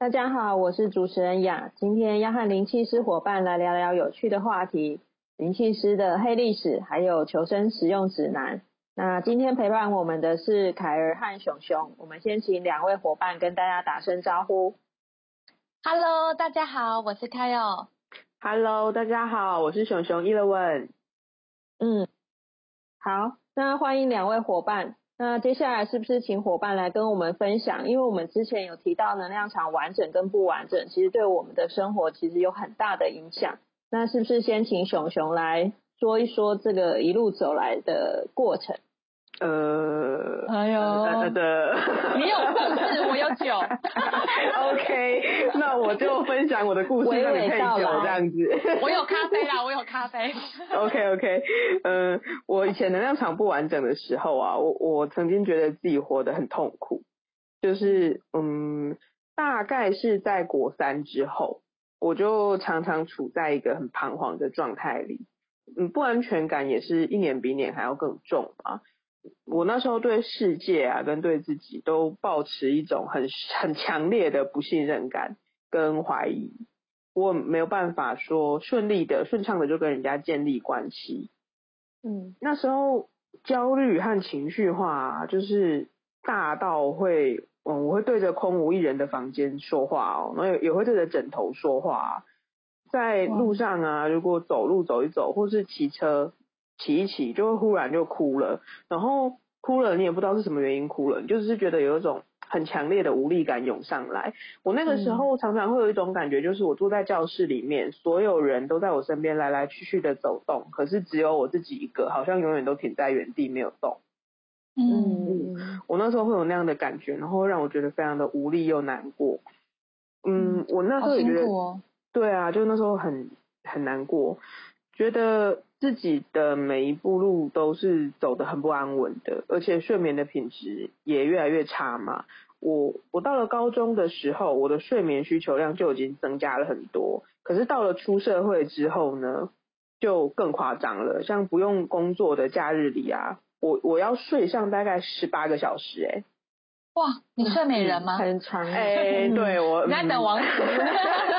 大家好，我是主持人雅，今天要和灵气师伙伴来聊聊有趣的话题，灵气师的黑历史，还有求生实用指南。那今天陪伴我们的是凯儿和熊熊，我们先请两位伙伴跟大家打声招呼。Hello，大家好，我是凯尔。Hello，大家好，我是熊熊伊乐文。嗯，好，那欢迎两位伙伴。那接下来是不是请伙伴来跟我们分享？因为我们之前有提到能量场完整跟不完整，其实对我们的生活其实有很大的影响。那是不是先请熊熊来说一说这个一路走来的过程？呃，哎呦，的，你有故事，我有酒。OK，那我就分享我的故事，让你配酒这样子。我有咖啡啦，我有咖啡。OK OK，嗯，我以前能量场不完整的时候啊，我我曾经觉得自己活得很痛苦，就是嗯，大概是在国三之后，我就常常处在一个很彷徨的状态里，嗯，不安全感也是一年比一年还要更重嘛。我那时候对世界啊，跟对自己都保持一种很很强烈的不信任感跟怀疑，我没有办法说顺利的、顺畅的就跟人家建立关系。嗯，那时候焦虑和情绪化就是大到会，嗯，我会对着空无一人的房间说话哦，然后也会对着枕头说话，在路上啊，如果走路走一走，或是骑车。骑一骑就会忽然就哭了，然后哭了你也不知道是什么原因哭了，就是觉得有一种很强烈的无力感涌上来。我那个时候常常会有一种感觉，就是我坐在教室里面，所有人都在我身边来来去去的走动，可是只有我自己一个，好像永远都停在原地没有动。嗯，我那时候会有那样的感觉，然后让我觉得非常的无力又难过。嗯，我那时候也觉得，对啊，就那时候很很难过，觉得。自己的每一步路都是走得很不安稳的，而且睡眠的品质也越来越差嘛。我我到了高中的时候，我的睡眠需求量就已经增加了很多，可是到了出社会之后呢，就更夸张了。像不用工作的假日里啊，我我要睡上大概十八个小时，哎。哇，你睡美人吗？很长哎，对我在等王子。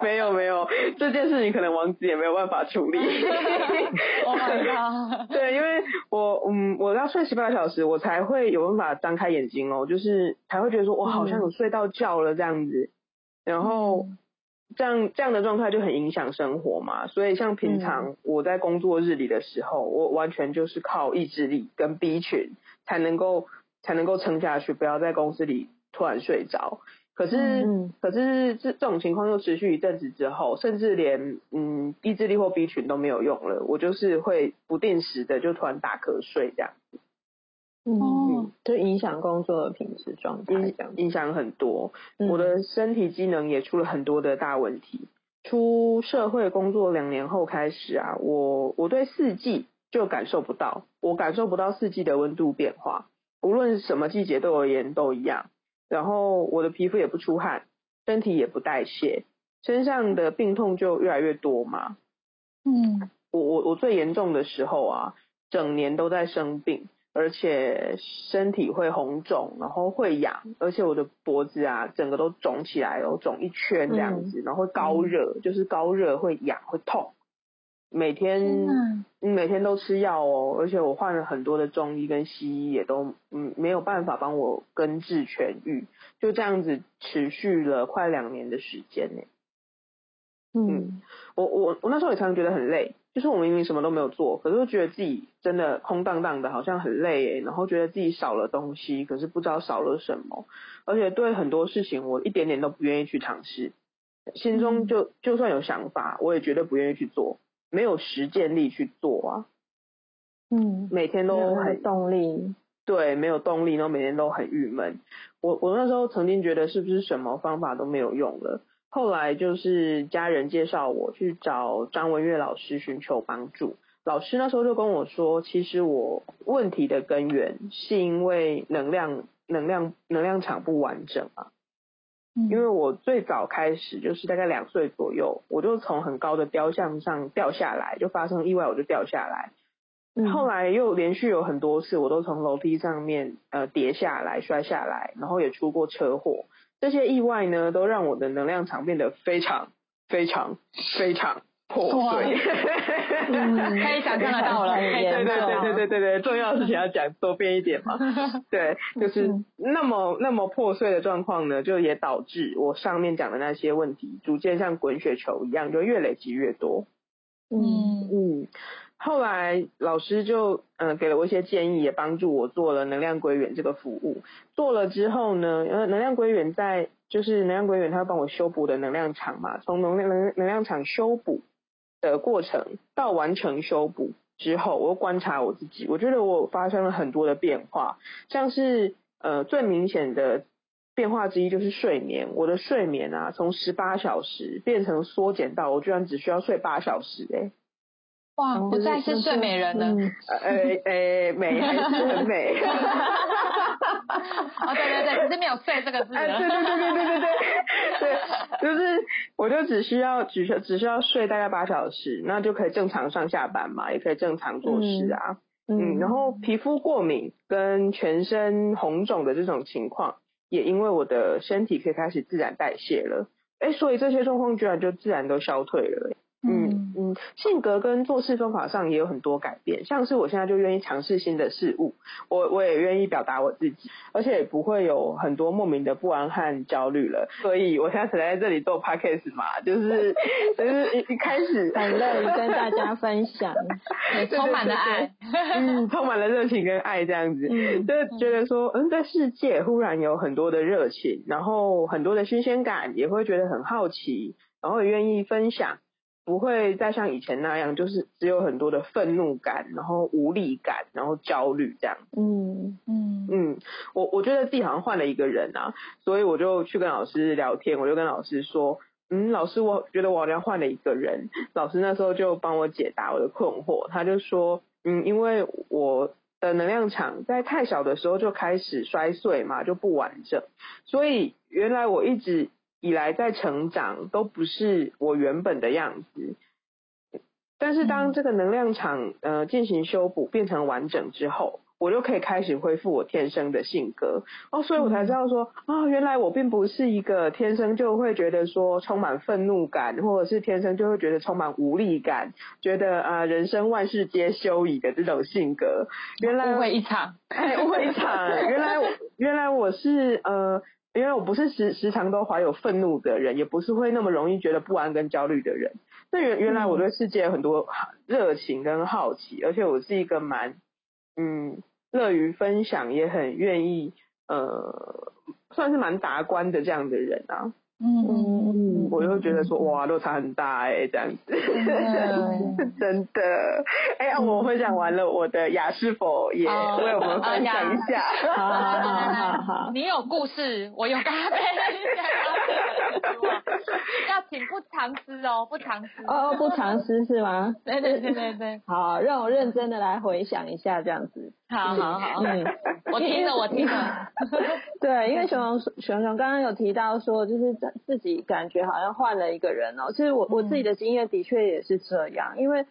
没有没有，这件事情可能王子也没有办法处理。Oh my god！对，因为我嗯，我要睡十八个小时，我才会有办法张开眼睛哦，就是才会觉得说我好像有睡到觉了这样子。然后这样这样的状态就很影响生活嘛，所以像平常我在工作日里的时候，我完全就是靠意志力跟 B 群才能够。才能够撑下去，不要在公司里突然睡着。可是，可是这这种情况又持续一阵子之后，甚至连嗯意志力或 B 群都没有用了。我就是会不定时的就突然打瞌睡这样子。嗯，就影响工作的品质状态，影影响很多。我的身体机能也出了很多的大问题。出社会工作两年后开始啊，我我对四季就感受不到，我感受不到四季的温度变化。无论什么季节对我而言都一样，然后我的皮肤也不出汗，身体也不代谢，身上的病痛就越来越多嘛。嗯，我我我最严重的时候啊，整年都在生病，而且身体会红肿，然后会痒，而且我的脖子啊，整个都肿起来了，肿一圈这样子，然后高热，就是高热会痒会痛。每天每天都吃药哦，而且我换了很多的中医跟西医，也都嗯没有办法帮我根治痊愈，就这样子持续了快两年的时间呢。嗯，我我我那时候也常常觉得很累，就是我明明什么都没有做，可是觉得自己真的空荡荡的，好像很累，然后觉得自己少了东西，可是不知道少了什么，而且对很多事情我一点点都不愿意去尝试，心中就就算有想法，我也绝对不愿意去做。没有实践力去做啊，嗯，每天都很动力，对，没有动力，然后每天都很郁闷。我我那时候曾经觉得是不是什么方法都没有用了，后来就是家人介绍我去找张文月老师寻求帮助。老师那时候就跟我说，其实我问题的根源是因为能量能量能量场不完整啊。因为我最早开始就是大概两岁左右，我就从很高的雕像上掉下来，就发生意外，我就掉下来。后来又连续有很多次，我都从楼梯上面呃跌下来、摔下来，然后也出过车祸。这些意外呢，都让我的能量场变得非常、非常、非常。破碎，可以 想象得到了，对对对对对对对，重要的事情要讲多变一点嘛。对，就是那么那么破碎的状况呢，就也导致我上面讲的那些问题，逐渐像滚雪球一样，就越累积越多。嗯嗯，后来老师就嗯给了我一些建议，也帮助我做了能量归元这个服务。做了之后呢，呃，能量归元在就是能量归元，他会帮我修补的能量场嘛，从能量能能量场修补。的过程到完成修补之后，我又观察我自己，我觉得我发生了很多的变化，像是呃最明显的变化之一就是睡眠，我的睡眠啊从十八小时变成缩减到我居然只需要睡八小时哎。哇，不再是睡美人了。呃呃，美还是很美。哦，对对对，可是没有“睡”这个字。对对对对对对对对，就是我就只需要只需只需要睡大概八小时，那就可以正常上下班嘛，也可以正常做事啊。嗯，然后皮肤过敏跟全身红肿的这种情况，也因为我的身体可以开始自然代谢了，哎，所以这些状况居然就自然都消退了。嗯嗯，性格跟做事方法上也有很多改变，像是我现在就愿意尝试新的事物，我我也愿意表达我自己，而且也不会有很多莫名的不安和焦虑了。所以我现在才在这里做 podcast 嘛，就是就是一一开始很乐意跟大家分享，充满了爱，嗯，充满了热情跟爱这样子，就觉得说，嗯，这世界忽然有很多的热情，然后很多的新鲜感，也会觉得很好奇，然后也愿意分享。不会再像以前那样，就是只有很多的愤怒感，然后无力感，然后焦虑这样。嗯嗯嗯，我我觉得自己好像换了一个人啊，所以我就去跟老师聊天，我就跟老师说，嗯，老师，我觉得我好像换了一个人。老师那时候就帮我解答我的困惑，他就说，嗯，因为我的能量场在太小的时候就开始衰碎嘛，就不完整，所以原来我一直。以来在成长都不是我原本的样子，但是当这个能量场呃进行修补变成完整之后，我就可以开始恢复我天生的性格哦，所以我才知道说啊，原来我并不是一个天生就会觉得说充满愤怒感，或者是天生就会觉得充满无力感，觉得啊人生万事皆休矣的这种性格。原来误会一场，误会一场。原来原来我是呃。因为我不是时时常都怀有愤怒的人，也不是会那么容易觉得不安跟焦虑的人。那原原来我对世界有很多热情跟好奇，而且我是一个蛮嗯乐于分享，也很愿意呃算是蛮达观的这样的人啊。嗯嗯嗯，我就觉得说哇，落差很大哎，这样子，真的。哎，我分享完了，我的雅是否也为我们分享一下？好好好好，你有故事，我有咖啡，要请不藏私哦，不藏私。哦，不藏私是吗？对对对对对，好，让我认真的来回想一下，这样子。好好好，嗯，我听着，我听着。对，因为熊熊熊熊刚刚有提到说，就是自己感觉好像换了一个人哦。其实我我自己的经验的确也是这样，因为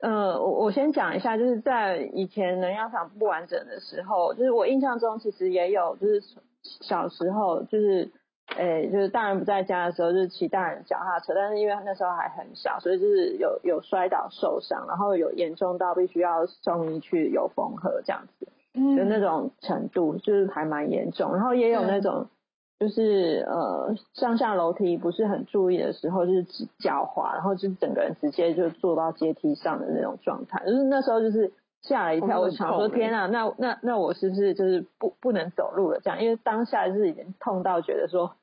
呃，我我先讲一下，就是在以前能量场不完整的时候，就是我印象中其实也有，就是小时候就是。诶，就是大人不在家的时候，就是骑大人脚踏车，但是因为那时候还很小，所以就是有有摔倒受伤，然后有严重到必须要送医去有缝合这样子，就那种程度，就是还蛮严重。然后也有那种，就是呃上下楼梯不是很注意的时候，就是脚滑，然后就整个人直接就坐到阶梯上的那种状态，就是那时候就是吓了一跳，我想说天啊，那那那我是不是就是不不能走路了这样？因为当下是已经痛到觉得说。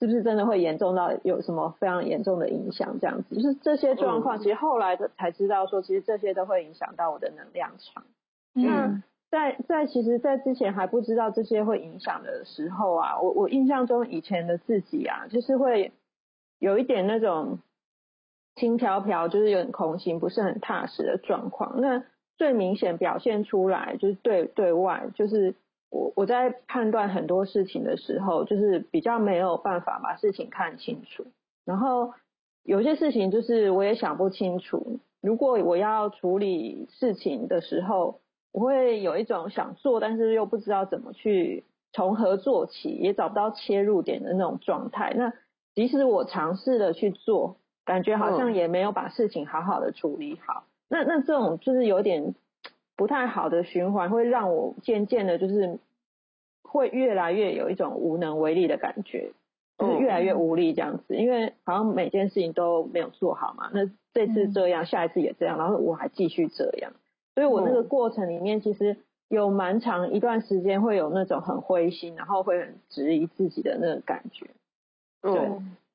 是不是真的会严重到有什么非常严重的影响？这样子，就是这些状况，其实后来的才知道说，其实这些都会影响到我的能量场。那在在其实，在之前还不知道这些会影响的时候啊，我我印象中以前的自己啊，就是会有一点那种轻飘飘，就是有点空心，不是很踏实的状况。那最明显表现出来就是对对外，就是我我在判断很多事情的时候，就是比较没有办法把事情看清楚，然后有些事情就是我也想不清楚。如果我要处理事情的时候，我会有一种想做，但是又不知道怎么去从何做起，也找不到切入点的那种状态。那即使我尝试的去做，感觉好像也没有把事情好好的处理好。那那这种就是有点不太好的循环，会让我渐渐的，就是会越来越有一种无能为力的感觉，就是越来越无力这样子。因为好像每件事情都没有做好嘛，那这次这样，下一次也这样，然后我还继续这样。所以我那个过程里面，其实有蛮长一段时间会有那种很灰心，然后会很质疑自己的那个感觉。对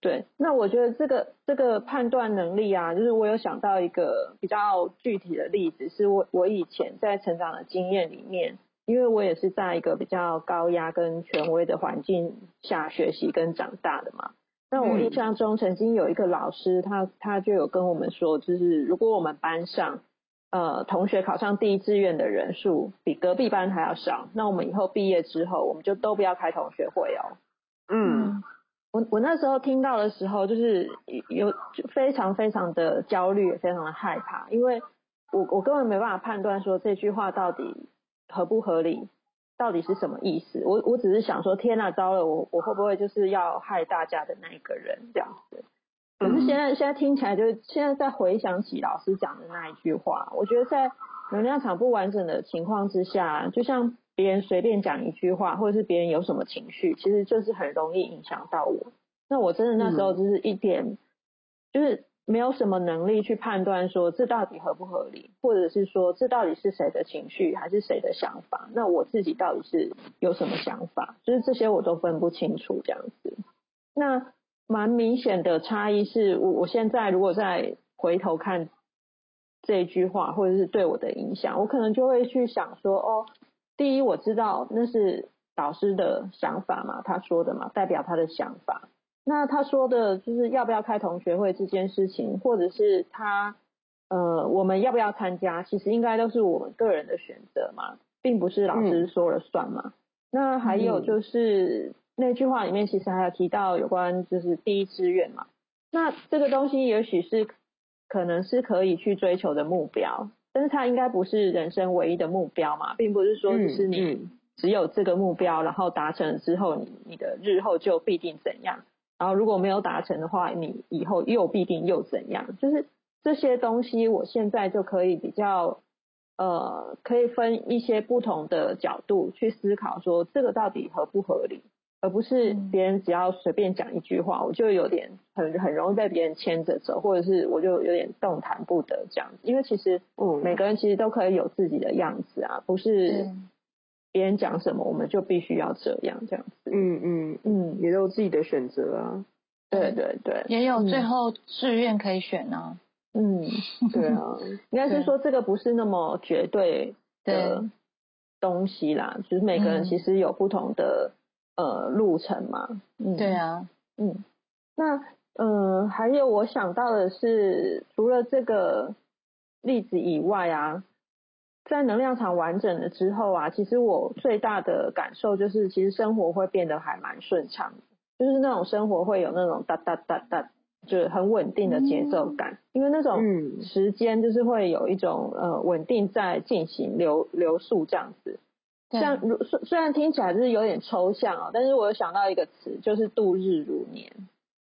对，那我觉得这个这个判断能力啊，就是我有想到一个比较具体的例子，是我我以前在成长的经验里面，因为我也是在一个比较高压跟权威的环境下学习跟长大的嘛。那我印象中曾经有一个老师，他他就有跟我们说，就是如果我们班上呃，同学考上第一志愿的人数比隔壁班还要少，那我们以后毕业之后，我们就都不要开同学会哦。嗯，我我那时候听到的时候，就是有非常非常的焦虑，非常的害怕，因为我我根本没办法判断说这句话到底合不合理，到底是什么意思。我我只是想说，天哪，糟了，我我会不会就是要害大家的那一个人这样子？可是现在现在听起来，就是现在在回想起老师讲的那一句话，我觉得在能量场不完整的情况之下，就像别人随便讲一句话，或者是别人有什么情绪，其实就是很容易影响到我。那我真的那时候就是一点，就是没有什么能力去判断说这到底合不合理，或者是说这到底是谁的情绪，还是谁的想法？那我自己到底是有什么想法？就是这些我都分不清楚这样子。那。蛮明显的差异是，我我现在如果再回头看这一句话，或者是对我的影响，我可能就会去想说，哦，第一我知道那是导师的想法嘛，他说的嘛，代表他的想法。那他说的就是要不要开同学会这件事情，或者是他呃我们要不要参加，其实应该都是我们个人的选择嘛，并不是老师说了算嘛。那还有就是。那句话里面其实还有提到有关就是第一志愿嘛，那这个东西也许是可能是可以去追求的目标，但是它应该不是人生唯一的目标嘛，并不是说只是你只有这个目标，然后达成了之后，你你的日后就必定怎样，然后如果没有达成的话，你以后又必定又怎样，就是这些东西，我现在就可以比较呃，可以分一些不同的角度去思考，说这个到底合不合理。而不是别人只要随便讲一句话，我就有点很很容易被别人牵着走，或者是我就有点动弹不得这样子。因为其实，嗯，每个人其实都可以有自己的样子啊，不是别人讲什么我们就必须要这样这样子。嗯嗯嗯，也有自己的选择啊。对对对，也有最后志愿可以选啊。嗯，对啊，应该是说这个不是那么绝对的东西啦，就是每个人其实有不同的。呃，路程嘛，嗯，对啊，嗯，那嗯，还有我想到的是，除了这个例子以外啊，在能量场完整了之后啊，其实我最大的感受就是，其实生活会变得还蛮顺畅，就是那种生活会有那种哒哒哒哒，就是很稳定的节奏感，因为那种时间就是会有一种呃稳定在进行流流速这样子。像如虽虽然听起来就是有点抽象啊，但是我有想到一个词，就是度日如年。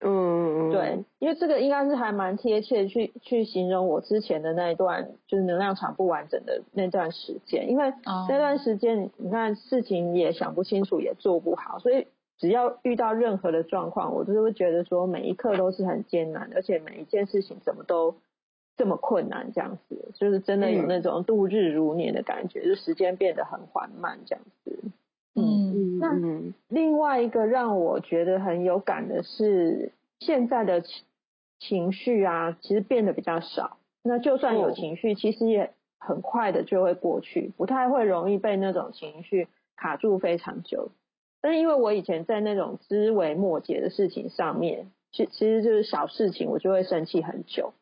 嗯，对，因为这个应该是还蛮贴切去去形容我之前的那一段，就是能量场不完整的那段时间。因为那段时间，你看事情也想不清楚，也做不好，所以只要遇到任何的状况，我都会觉得说每一刻都是很艰难，而且每一件事情怎么都。这么困难，这样子，就是真的有那种度日如年的感觉，就时间变得很缓慢，这样子。嗯，那另外一个让我觉得很有感的是，现在的情情绪啊，其实变得比较少。那就算有情绪，其实也很快的就会过去，不太会容易被那种情绪卡住非常久。但是因为我以前在那种枝微末节的事情上面，其其实就是小事情，我就会生气很久。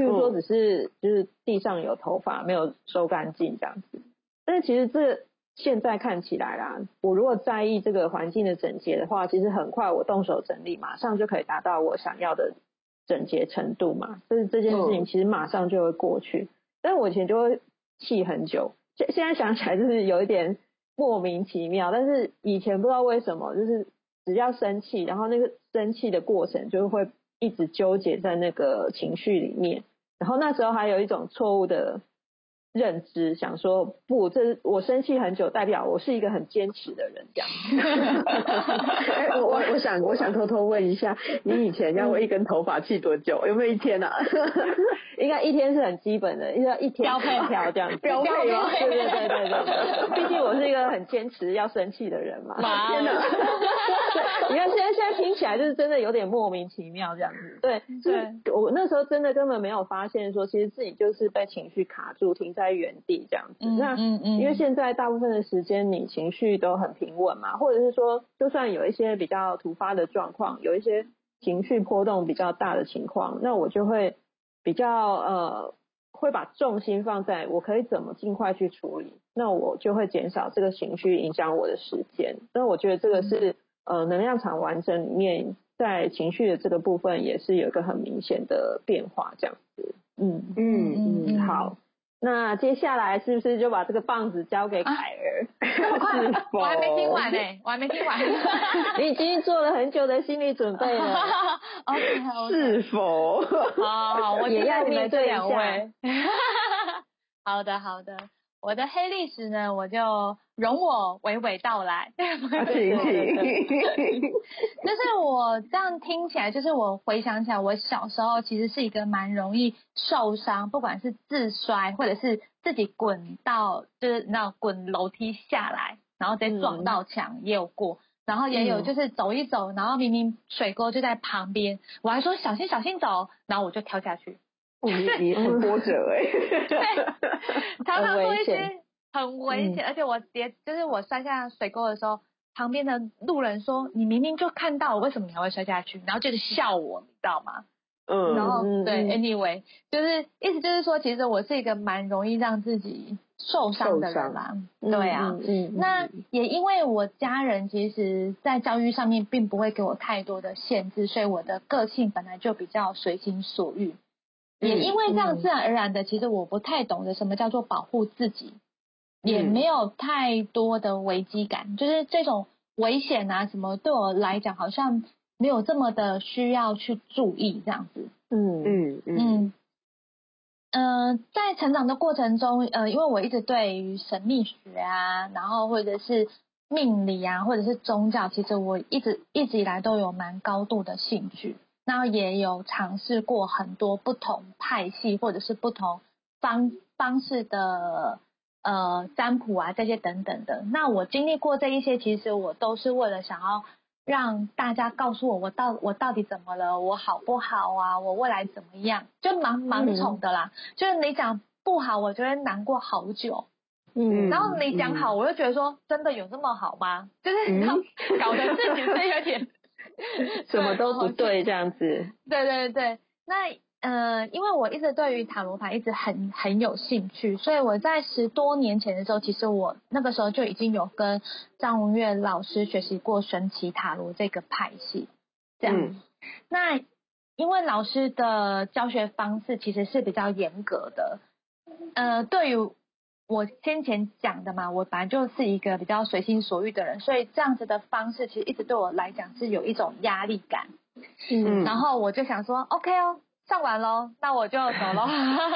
譬如说，只是就是地上有头发没有收干净这样子。但是其实这现在看起来啦，我如果在意这个环境的整洁的话，其实很快我动手整理，马上就可以达到我想要的整洁程度嘛。就是这件事情其实马上就会过去。但我以前就会气很久，现现在想起来就是有一点莫名其妙。但是以前不知道为什么，就是只要生气，然后那个生气的过程就会一直纠结在那个情绪里面。然后那时候还有一种错误的。认知想说不，这我生气很久，代表我是一个很坚持的人，这样。我我我想我想偷偷问一下，你以前要为一根头发气多久？有没有一天啊？应该一天是很基本的，要一天标配条这样，标配吗？对对对对对，毕竟我是一个很坚持要生气的人嘛。天哪！你看现在现在听起来就是真的有点莫名其妙这样子。对对，我那时候真的根本没有发现说，其实自己就是被情绪卡住，停在。原地这样子，那嗯嗯因为现在大部分的时间你情绪都很平稳嘛，或者是说，就算有一些比较突发的状况，有一些情绪波动比较大的情况，那我就会比较呃，会把重心放在我可以怎么尽快去处理，那我就会减少这个情绪影响我的时间。那我觉得这个是呃能量场完整里面在情绪的这个部分也是有一个很明显的变化，这样子。嗯嗯嗯，好。那接下来是不是就把这个棒子交给凯儿？我还没听完呢，我还没听完。你已经做了很久的心理准备了。是否？好，我也要面对两位。好的，好的。我的黑历史呢，我就容我娓娓道来。请请。就 是我这样听起来，就是我回想起来，我小时候其实是一个蛮容易受伤，不管是自摔，或者是自己滚到，就是那滚楼梯下来，然后再撞到墙也有过，然后也有就是走一走，然后明明水沟就在旁边，我还说小心小心走，然后我就跳下去。你你很波折哎，对，常常做一些很危险，而且我跌，就是我摔下水沟的时候，旁边的路人说：“你明明就看到，为什么你还会摔下去？”然后就是笑我，你知道吗？嗯，然后对，anyway，就是意思就是说，其实我是一个蛮容易让自己受伤的人啦，对啊，嗯，那也因为我家人其实，在教育上面并不会给我太多的限制，所以我的个性本来就比较随心所欲。也因为这样自然而然的，其实我不太懂得什么叫做保护自己，也没有太多的危机感，就是这种危险啊什么，对我来讲好像没有这么的需要去注意这样子。嗯嗯嗯。嗯，在成长的过程中，呃，因为我一直对于神秘学啊，然后或者是命理啊，或者是宗教，其实我一直一直以来都有蛮高度的兴趣。那也有尝试过很多不同派系或者是不同方方式的呃占卜啊这些等等的。那我经历过这一些，其实我都是为了想要让大家告诉我我到我到底怎么了，我好不好啊，我未来怎么样，就蛮蛮宠的啦。就是你讲不好，我觉得难过好久。嗯。然后你讲好，我就觉得说真的有这么好吗？就是你搞得自己是有点。什么都不对，这样子。对对对，那呃，因为我一直对于塔罗牌一直很很有兴趣，所以我在十多年前的时候，其实我那个时候就已经有跟张文月老师学习过神奇塔罗这个派系。这样，那因为老师的教学方式其实是比较严格的，呃，对于。我先前讲的嘛，我本来就是一个比较随心所欲的人，所以这样子的方式其实一直对我来讲是有一种压力感。嗯，然后我就想说，OK 哦，上完喽，那我就走喽，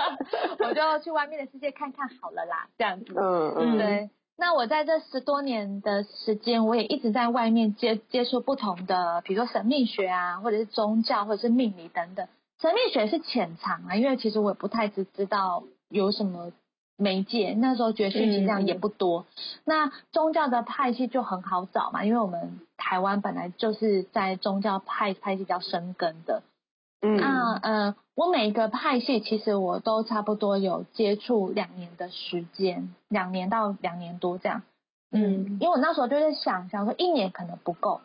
我就去外面的世界看看好了啦，这样子。嗯嗯。对，那我在这十多年的时间，我也一直在外面接接触不同的，比如说神秘学啊，或者是宗教，或者是命理等等。神秘学是潜藏啊，因为其实我也不太知知道有什么。媒介那时候觉得讯息量也不多，那宗教的派系就很好找嘛，因为我们台湾本来就是在宗教派派系比较生根的，嗯，那呃，我每一个派系其实我都差不多有接触两年的时间，两年到两年多这样。嗯，因为我那时候就在想，想说一年可能不够，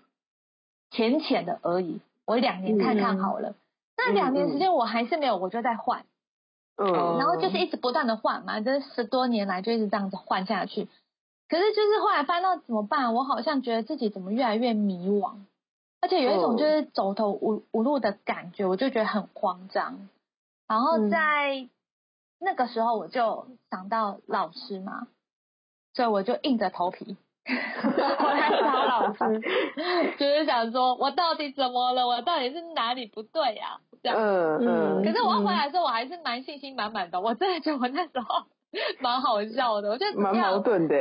浅浅的而已，我两年看看好了。那两年时间我还是没有，我就在换。嗯，然后就是一直不断的换嘛，这十多年来就一直这样子换下去。可是就是后来翻到怎么办？我好像觉得自己怎么越来越迷惘，而且有一种就是走投无无路的感觉，我就觉得很慌张。然后在那个时候我就想到老师嘛，所以我就硬着头皮 我来找老师，就是想说我到底怎么了？我到底是哪里不对呀？这样，嗯嗯。可是我回来的时候，我还是蛮信心满满的。我真的觉得我那时候。蛮好笑的，我觉得蛮矛盾的。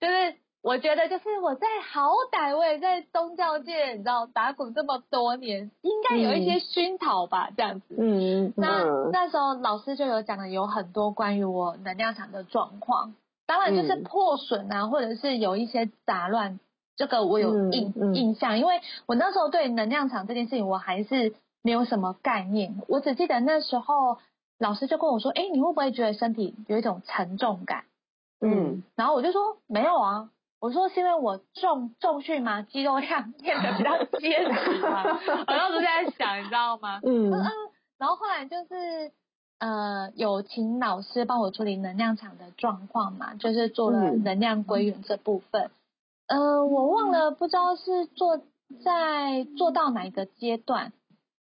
就是我觉得，就是我在好歹我也在宗教界，你知道打鼓这么多年，应该有一些熏陶吧，这样子。嗯。那那时候老师就有讲了有很多关于我能量场的状况，当然就是破损啊，或者是有一些杂乱，这个我有印印象，因为我那时候对能量场这件事情我还是没有什么概念，我只记得那时候。老师就跟我说：“哎，你会不会觉得身体有一种沉重感？”嗯，然后我就说：“没有啊。”我说：“是因为我重重训嘛，肌肉量变得比较结实嘛。”我当时在想，你知道吗？嗯嗯。然后后来就是呃，有请老师帮我处理能量场的状况嘛，就是做了能量归元这部分。呃，我忘了，不知道是做在做到哪一个阶段。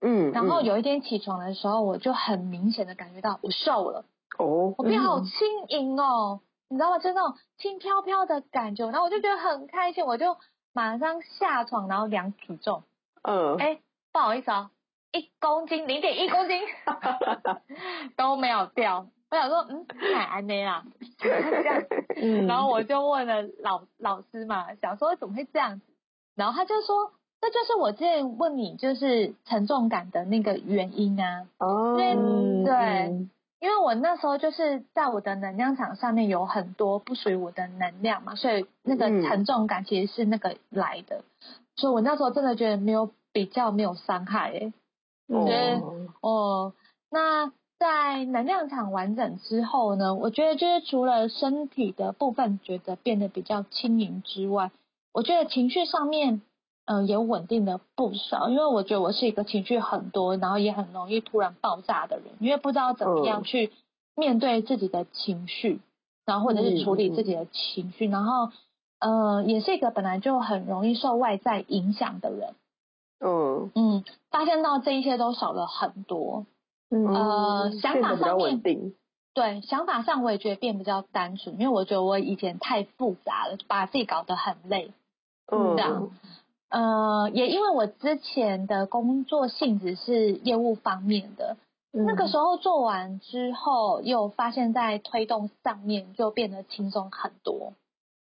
嗯，然后有一天起床的时候，我就很明显的感觉到我瘦了，哦，我变好轻盈哦，你知道吗？就那种轻飘飘的感觉，然后我就觉得很开心，我就马上下床，然后量体重，嗯，哎，不好意思啊，一公斤零点一公斤 都没有掉，我想说，嗯，太安内啦，这样，嗯，然后我就问了老老师嘛，想说怎么会这样子，然后他就说。这就是我之前问你，就是沉重感的那个原因啊。哦，对，对，因为我那时候就是在我的能量场上面有很多不属于我的能量嘛，所以那个沉重感其实是那个来的。所以我那时候真的觉得没有比较，没有伤害。哎，我觉得哦，那在能量场完整之后呢，我觉得就是除了身体的部分觉得变得比较轻盈之外，我觉得情绪上面。嗯，也稳定了不少，因为我觉得我是一个情绪很多，然后也很容易突然爆炸的人，因为不知道怎么样去面对自己的情绪，然后或者是处理自己的情绪，然后呃，也是一个本来就很容易受外在影响的人。嗯嗯，发现到这一些都少了很多。嗯呃，想法上面对想法上我也觉得变比较单纯，因为我觉得我以前太复杂了，把自己搞得很累。嗯，这样。呃，也因为我之前的工作性质是业务方面的，那个时候做完之后，又发现在推动上面就变得轻松很多，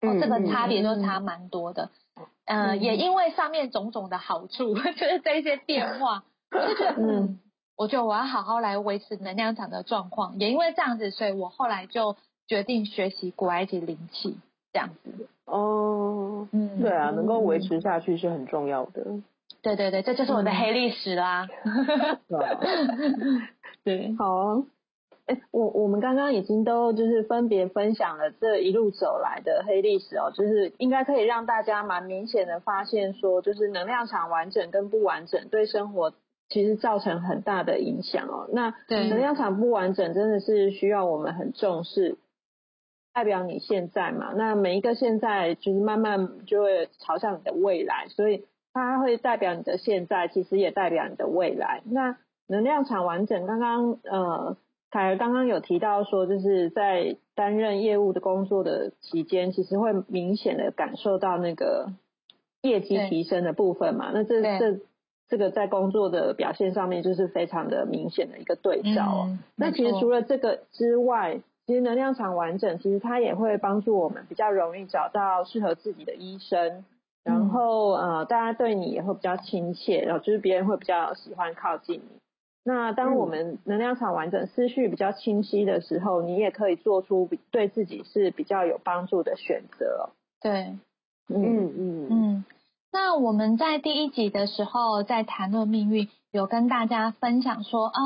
哦，这个差别就差蛮多的。呃，也因为上面种种的好处，就是这些变化，我就觉得，嗯，我觉得我要好好来维持能量场的状况。也因为这样子，所以我后来就决定学习古埃及灵气。这样子哦，嗯，对啊，能够维持下去是很重要的。对对对，这就是我的黑历史啦。对，好，哎，我我们刚刚已经都就是分别分享了这一路走来的黑历史哦，就是应该可以让大家蛮明显的发现说，就是能量场完整跟不完整对生活其实造成很大的影响哦。那能量场不完整真的是需要我们很重视。代表你现在嘛，那每一个现在就是慢慢就会朝向你的未来，所以它会代表你的现在，其实也代表你的未来。那能量场完整，刚刚呃凯儿刚刚有提到说，就是在担任业务的工作的期间，其实会明显的感受到那个业绩提升的部分嘛。那这这这个在工作的表现上面就是非常的明显的一个对照。那其实除了这个之外，其实能量场完整，其实它也会帮助我们比较容易找到适合自己的医生，然后呃，大家对你也会比较亲切，然后就是别人会比较喜欢靠近你。那当我们能量场完整、思绪比较清晰的时候，你也可以做出对自己是比较有帮助的选择。对，嗯嗯嗯。那我们在第一集的时候在谈论命运，有跟大家分享说，啊，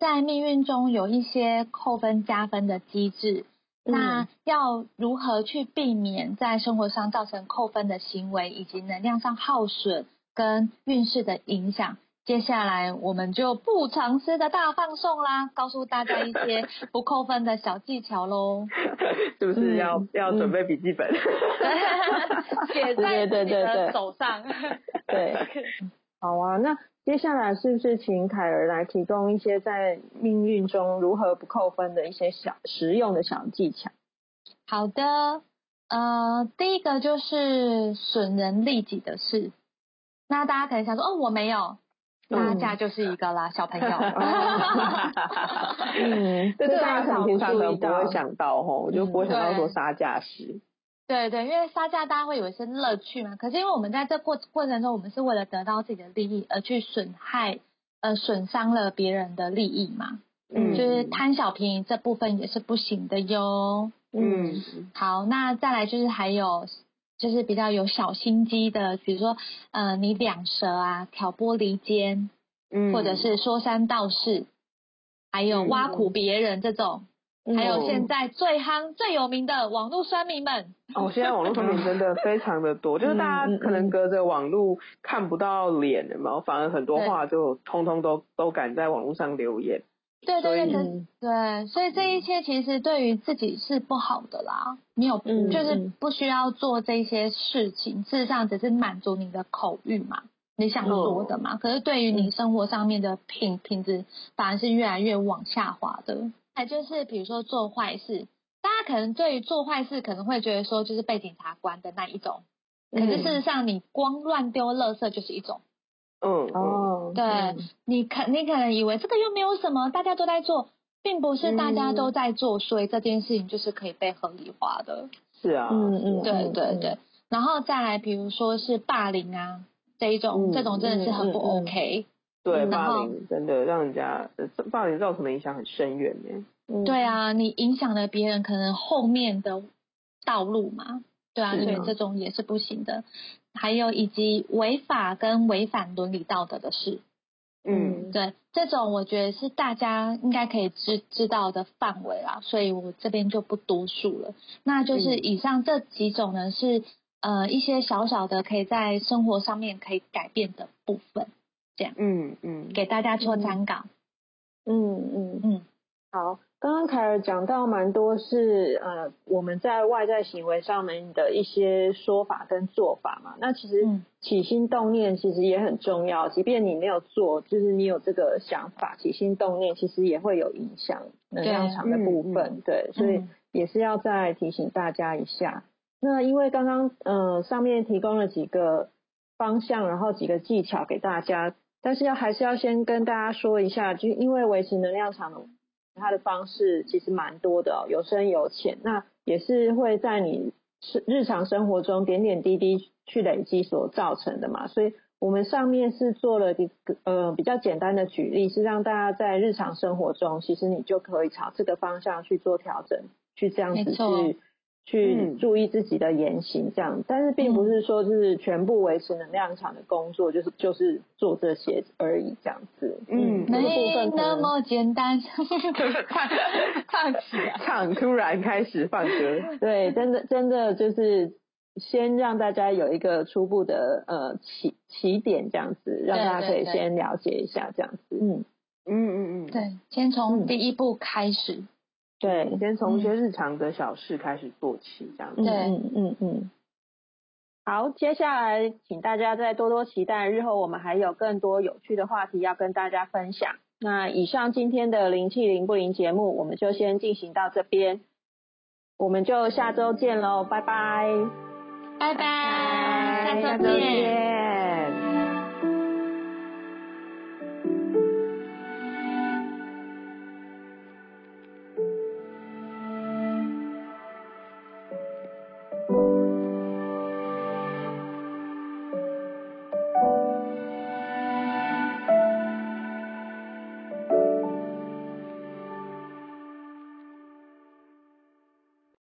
在命运中有一些扣分加分的机制，那要如何去避免在生活上造成扣分的行为，以及能量上耗损跟运势的影响？接下来我们就不藏私的大放送啦，告诉大家一些 不扣分的小技巧喽。是不是要要准备笔记本？写在自己的手上。对，好啊。那接下来是不是请凯儿来提供一些在命运中如何不扣分的一些小实用的小技巧？好的，呃，第一个就是损人利己的事。那大家可能想说，哦，我没有。杀价就是一个啦，小朋友。嗯，这大家平常都不会想到吼，我就不会想到说杀价时。对对，因为杀价大家会有一些乐趣嘛，可是因为我们在这过过程中，我们是为了得到自己的利益而去损害呃损伤了别人的利益嘛，嗯，就是贪小便宜这部分也是不行的哟。嗯，好，那再来就是还有。就是比较有小心机的，比如说，呃，你两舌啊，挑拨离间，嗯，或者是说三道四，还有挖苦别人这种，还有现在最夯最有名的网络酸民们。哦，现在网络酸民真的 非常的多，就是大家可能隔着网络看不到脸的嘛，反而很多话就通通都都敢在网络上留言。对对对对，所以这一切其实对于自己是不好的啦，没有，就是不需要做这些事情，事实上只是满足你的口欲嘛，你想说的嘛。可是对于你生活上面的品品质，反而是越来越往下滑的。还就是比如说做坏事，大家可能对于做坏事可能会觉得说就是被警察关的那一种，可是事实上你光乱丢垃圾就是一种。嗯哦，对，你可你可能以为这个又没有什么，大家都在做，并不是大家都在做，所以这件事情就是可以被合理化的。是啊，嗯嗯，对对对，然后再来，比如说是霸凌啊这一种，这种真的是很不 OK。对，霸凌真的让人家霸凌造成的影响很深远呢。对啊，你影响了别人可能后面的道路嘛。对啊，所以这种也是不行的。还有以及违法跟违反伦理道德的事，嗯，对，这种我觉得是大家应该可以知知道的范围啦，所以我这边就不多述了。那就是以上这几种呢，是呃一些小小的可以在生活上面可以改变的部分，这样，嗯嗯，给大家做参考。嗯嗯。嗯，好。刚刚凯尔讲到蛮多是呃我们在外在行为上面的一些说法跟做法嘛，那其实起心动念其实也很重要，即便你没有做，就是你有这个想法，起心动念其实也会有影响能量场的部分，对，所以也是要再提醒大家一下。那因为刚刚呃上面提供了几个方向，然后几个技巧给大家，但是要还是要先跟大家说一下，就因为维持能量场。它的方式其实蛮多的，有深有浅，那也是会在你是日常生活中点点滴滴去累积所造成的嘛。所以我们上面是做了一个呃比较简单的举例，是让大家在日常生活中，其实你就可以朝这个方向去做调整，去这样子去。去注意自己的言行，这样，但是并不是说就是全部维持能量场的工作，就是就是做这些而已，这样子。嗯，没那么简单。唱起，唱突然开始放歌。对，真的真的就是先让大家有一个初步的呃起起点，这样子，让大家可以先了解一下，这样子。嗯嗯嗯嗯，对，先从第一步开始。对，先从一些日常的小事开始做起，这样子。对，嗯嗯嗯。好，接下来请大家再多多期待，日后我们还有更多有趣的话题要跟大家分享。那以上今天的灵气灵不灵节目，我们就先进行到这边，我们就下周见喽，拜拜，拜拜，下周见。